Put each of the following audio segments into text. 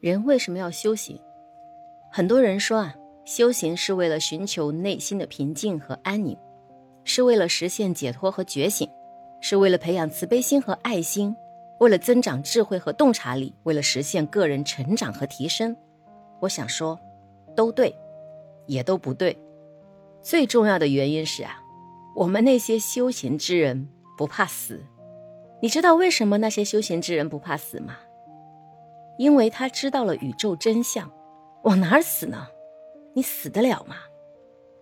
人为什么要修行？很多人说啊，修行是为了寻求内心的平静和安宁，是为了实现解脱和觉醒，是为了培养慈悲心和爱心，为了增长智慧和洞察力，为了实现个人成长和提升。我想说，都对，也都不对。最重要的原因是啊，我们那些修行之人不怕死。你知道为什么那些修行之人不怕死吗？因为他知道了宇宙真相，往哪儿死呢？你死得了吗？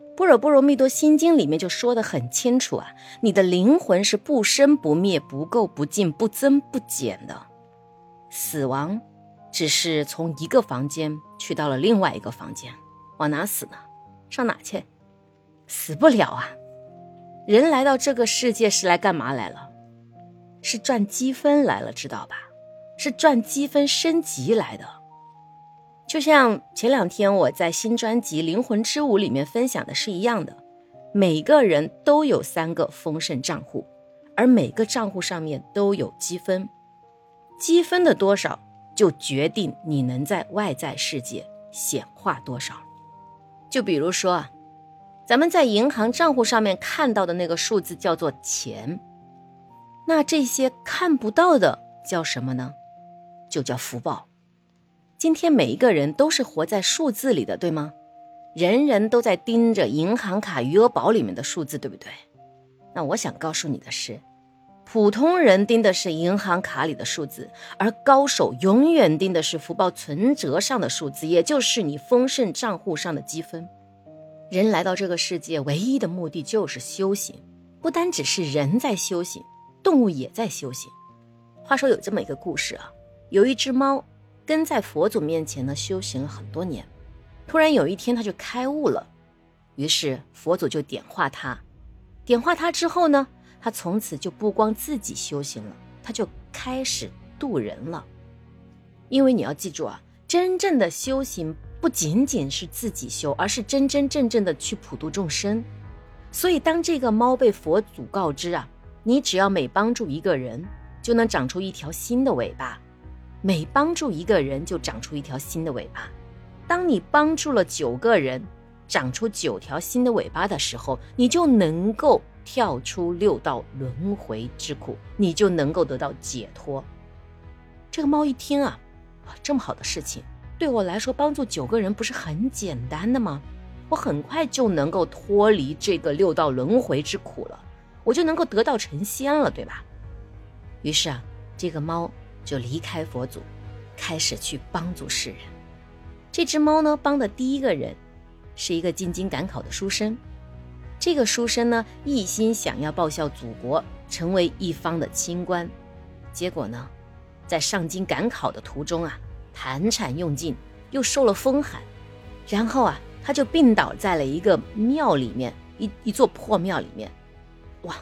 《般若波罗蜜多心经》里面就说的很清楚啊，你的灵魂是不生不灭、不垢不净、不增不减的，死亡只是从一个房间去到了另外一个房间，往哪死呢？上哪去？死不了啊！人来到这个世界是来干嘛来了？是赚积分来了，知道吧？是赚积分升级来的，就像前两天我在新专辑《灵魂之舞》里面分享的是一样的。每个人都有三个丰盛账户，而每个账户上面都有积分，积分的多少就决定你能在外在世界显化多少。就比如说啊，咱们在银行账户上面看到的那个数字叫做钱，那这些看不到的叫什么呢？就叫福报。今天每一个人都是活在数字里的，对吗？人人都在盯着银行卡余额宝里面的数字，对不对？那我想告诉你的是，普通人盯的是银行卡里的数字，而高手永远盯的是福报存折上的数字，也就是你丰盛账户上的积分。人来到这个世界，唯一的目的就是修行。不单只是人在修行，动物也在修行。话说有这么一个故事啊。有一只猫跟在佛祖面前呢，修行了很多年。突然有一天，它就开悟了。于是佛祖就点化它。点化它之后呢，它从此就不光自己修行了，它就开始渡人了。因为你要记住啊，真正的修行不仅仅是自己修，而是真真正正的去普度众生。所以，当这个猫被佛祖告知啊，你只要每帮助一个人，就能长出一条新的尾巴。每帮助一个人，就长出一条新的尾巴。当你帮助了九个人，长出九条新的尾巴的时候，你就能够跳出六道轮回之苦，你就能够得到解脱。这个猫一听啊，这么好的事情，对我来说，帮助九个人不是很简单的吗？我很快就能够脱离这个六道轮回之苦了，我就能够得道成仙了，对吧？于是啊，这个猫。就离开佛祖，开始去帮助世人。这只猫呢，帮的第一个人是一个进京赶考的书生。这个书生呢，一心想要报效祖国，成为一方的清官。结果呢，在上京赶考的途中啊，盘缠用尽，又受了风寒，然后啊，他就病倒在了一个庙里面，一一座破庙里面。哇，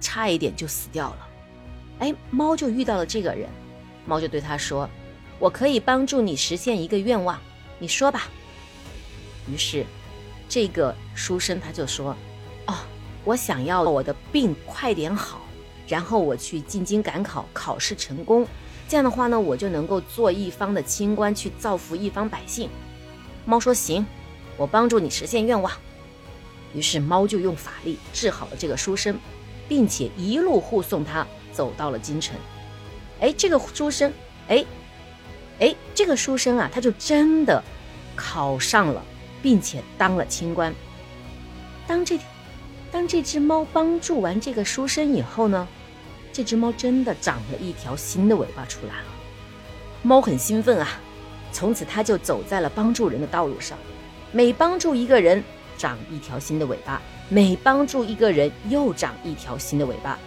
差一点就死掉了。哎，猫就遇到了这个人，猫就对他说：“我可以帮助你实现一个愿望，你说吧。”于是，这个书生他就说：“哦，我想要我的病快点好，然后我去进京赶考，考试成功，这样的话呢，我就能够做一方的清官，去造福一方百姓。”猫说：“行，我帮助你实现愿望。”于是猫就用法力治好了这个书生，并且一路护送他。走到了京城，哎，这个书生，哎，哎，这个书生啊，他就真的考上了，并且当了清官。当这当这只猫帮助完这个书生以后呢，这只猫真的长了一条新的尾巴出来了。猫很兴奋啊，从此它就走在了帮助人的道路上，每帮助一个人长一条新的尾巴，每帮助一个人又长一条新的尾巴。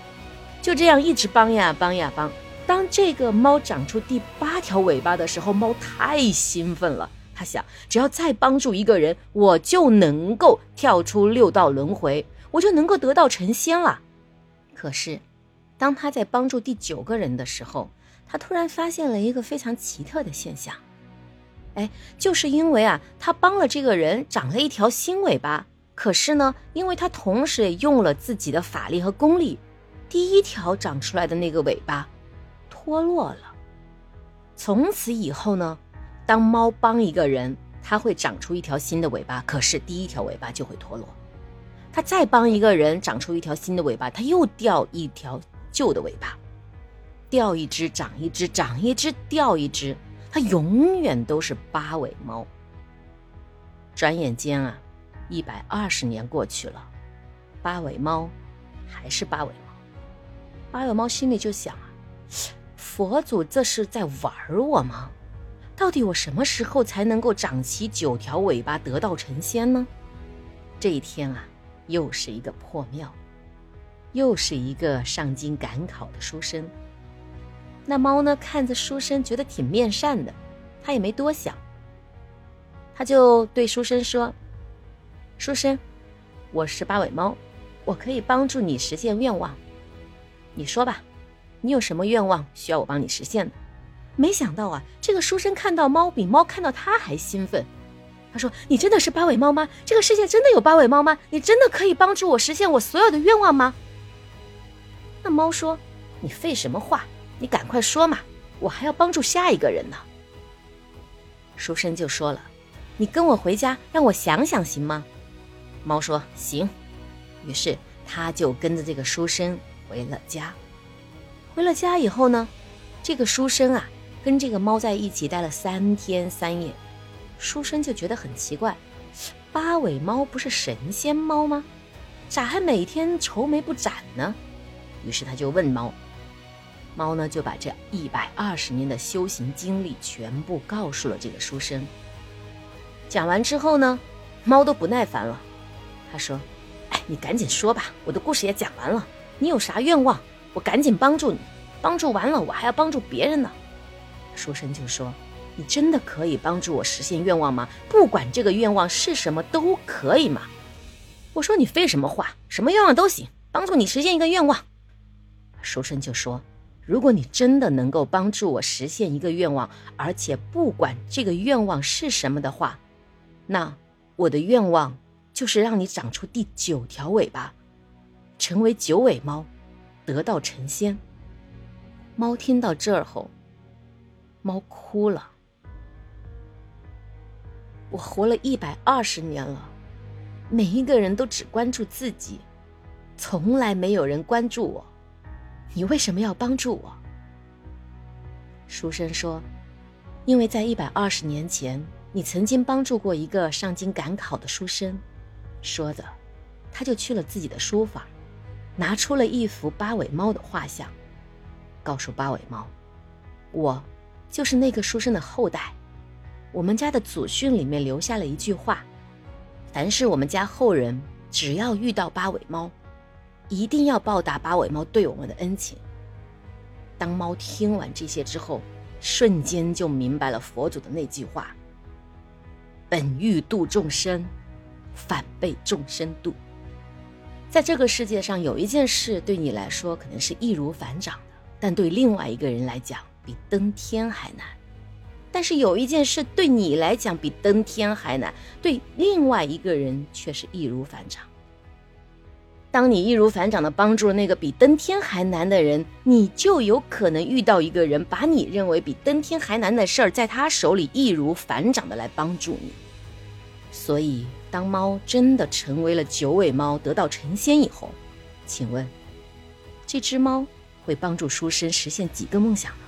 就这样一直帮呀帮呀帮，当这个猫长出第八条尾巴的时候，猫太兴奋了。它想，只要再帮助一个人，我就能够跳出六道轮回，我就能够得道成仙了。可是，当他在帮助第九个人的时候，他突然发现了一个非常奇特的现象。哎，就是因为啊，他帮了这个人长了一条新尾巴，可是呢，因为他同时也用了自己的法力和功力。第一条长出来的那个尾巴脱落了，从。此以后呢，当猫帮一个人，它会长出一条新的尾巴，可是第一条尾巴就会脱落。它再帮一个人长出一条新的尾巴，它又掉一条旧的尾巴，掉一只长一只，长一只掉一只，它永远都是八尾猫。转眼间啊，一百二十年过去了，八尾猫还是八尾。八尾猫心里就想啊，佛祖这是在玩我吗？到底我什么时候才能够长齐九条尾巴，得道成仙呢？这一天啊。又是一个破庙，又是一个上京赶考的书生。那猫呢，看着书生，觉得挺面善的，他也没多想，他就对书生说：“书生，我是八尾猫，我可以帮助你实现愿望。你说吧，你有什么愿望需要我帮你实现的？”没想到啊，这个书生看到猫，比猫看到他还兴奋。他说：“你真的是八尾猫吗？这个世界真的有八尾猫吗？你真的可以帮助我实现我所有的愿望吗？”那猫说：“你废什么话？你赶快说嘛！我还要帮助下一个人呢。”书生就说了：“你跟我回家，让我想想行吗？”猫说：“行。”于是他就跟着这个书生回了家。回了家以后呢，这个书生啊，跟这个猫在一起待了三天三夜。书生就觉得很奇怪，八尾猫不是神仙猫吗？咋还每天愁眉不展呢？于是他就问猫，猫呢就把这一百二十年的修行经历全部告诉了这个书生。讲完之后呢，猫都不耐烦了，他说：“哎，你赶紧说吧，我的故事也讲完了，你有啥愿望，我赶紧帮助你。帮助完了，我还要帮助别人呢。”书生就说。你真的可以帮助我实现愿望吗？不管这个愿望是什么都可以吗？我说你废什么话，什么愿望都行，帮助你实现一个愿望。书生就说：“如果你真的能够帮助我实现一个愿望，而且不管这个愿望是什么的话，那我的愿望就是让你长出第九条尾巴，成为九尾猫，得道成仙。”猫听到这儿后，猫哭了。我活了一百二十年了，每一个人都只关注自己，从来没有人关注我。你为什么要帮助我？书生说：“因为在一百二十年前，你曾经帮助过一个上京赶考的书生。”说着，他就去了自己的书房，拿出了一幅八尾猫的画像，告诉八尾猫：“我就是那个书生的后代。”我们家的祖训里面留下了一句话：凡是我们家后人只要遇到八尾猫，一定要报答八尾猫对我们的恩情。当猫听完这些之后，瞬间就明白了佛祖的那句话：“本欲度众生，反被众生度。”在这个世界上，有一件事对你来说可能是易如反掌的，但对另外一个人来讲，比登天还难。但是有一件事对你来讲比登天还难，对另外一个人却是易如反掌。当你易如反掌的帮助了那个比登天还难的人，你就有可能遇到一个人，把你认为比登天还难的事儿，在他手里易如反掌的来帮助你。所以，当猫真的成为了九尾猫，得道成仙以后，请问，这只猫会帮助书生实现几个梦想呢？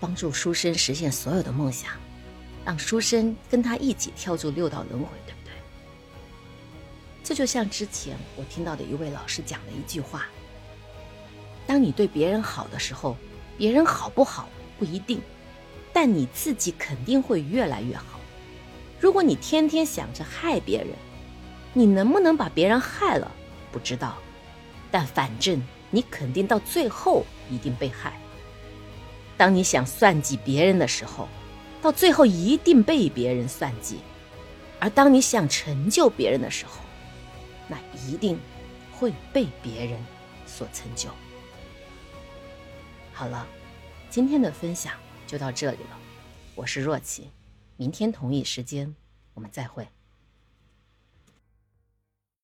帮助书生实现所有的梦想，让书生跟他一起跳出六道轮回，对不对？这就像之前我听到的一位老师讲的一句话：当你对别人好的时候，别人好不好不一定，但你自己肯定会越来越好。如果你天天想着害别人，你能不能把别人害了不知道，但反正你肯定到最后一定被害。当你想算计别人的时候，到最后一定被别人算计；而当你想成就别人的时候，那一定会被别人所成就。好了，今天的分享就到这里了。我是若琪，明天同一时间我们再会。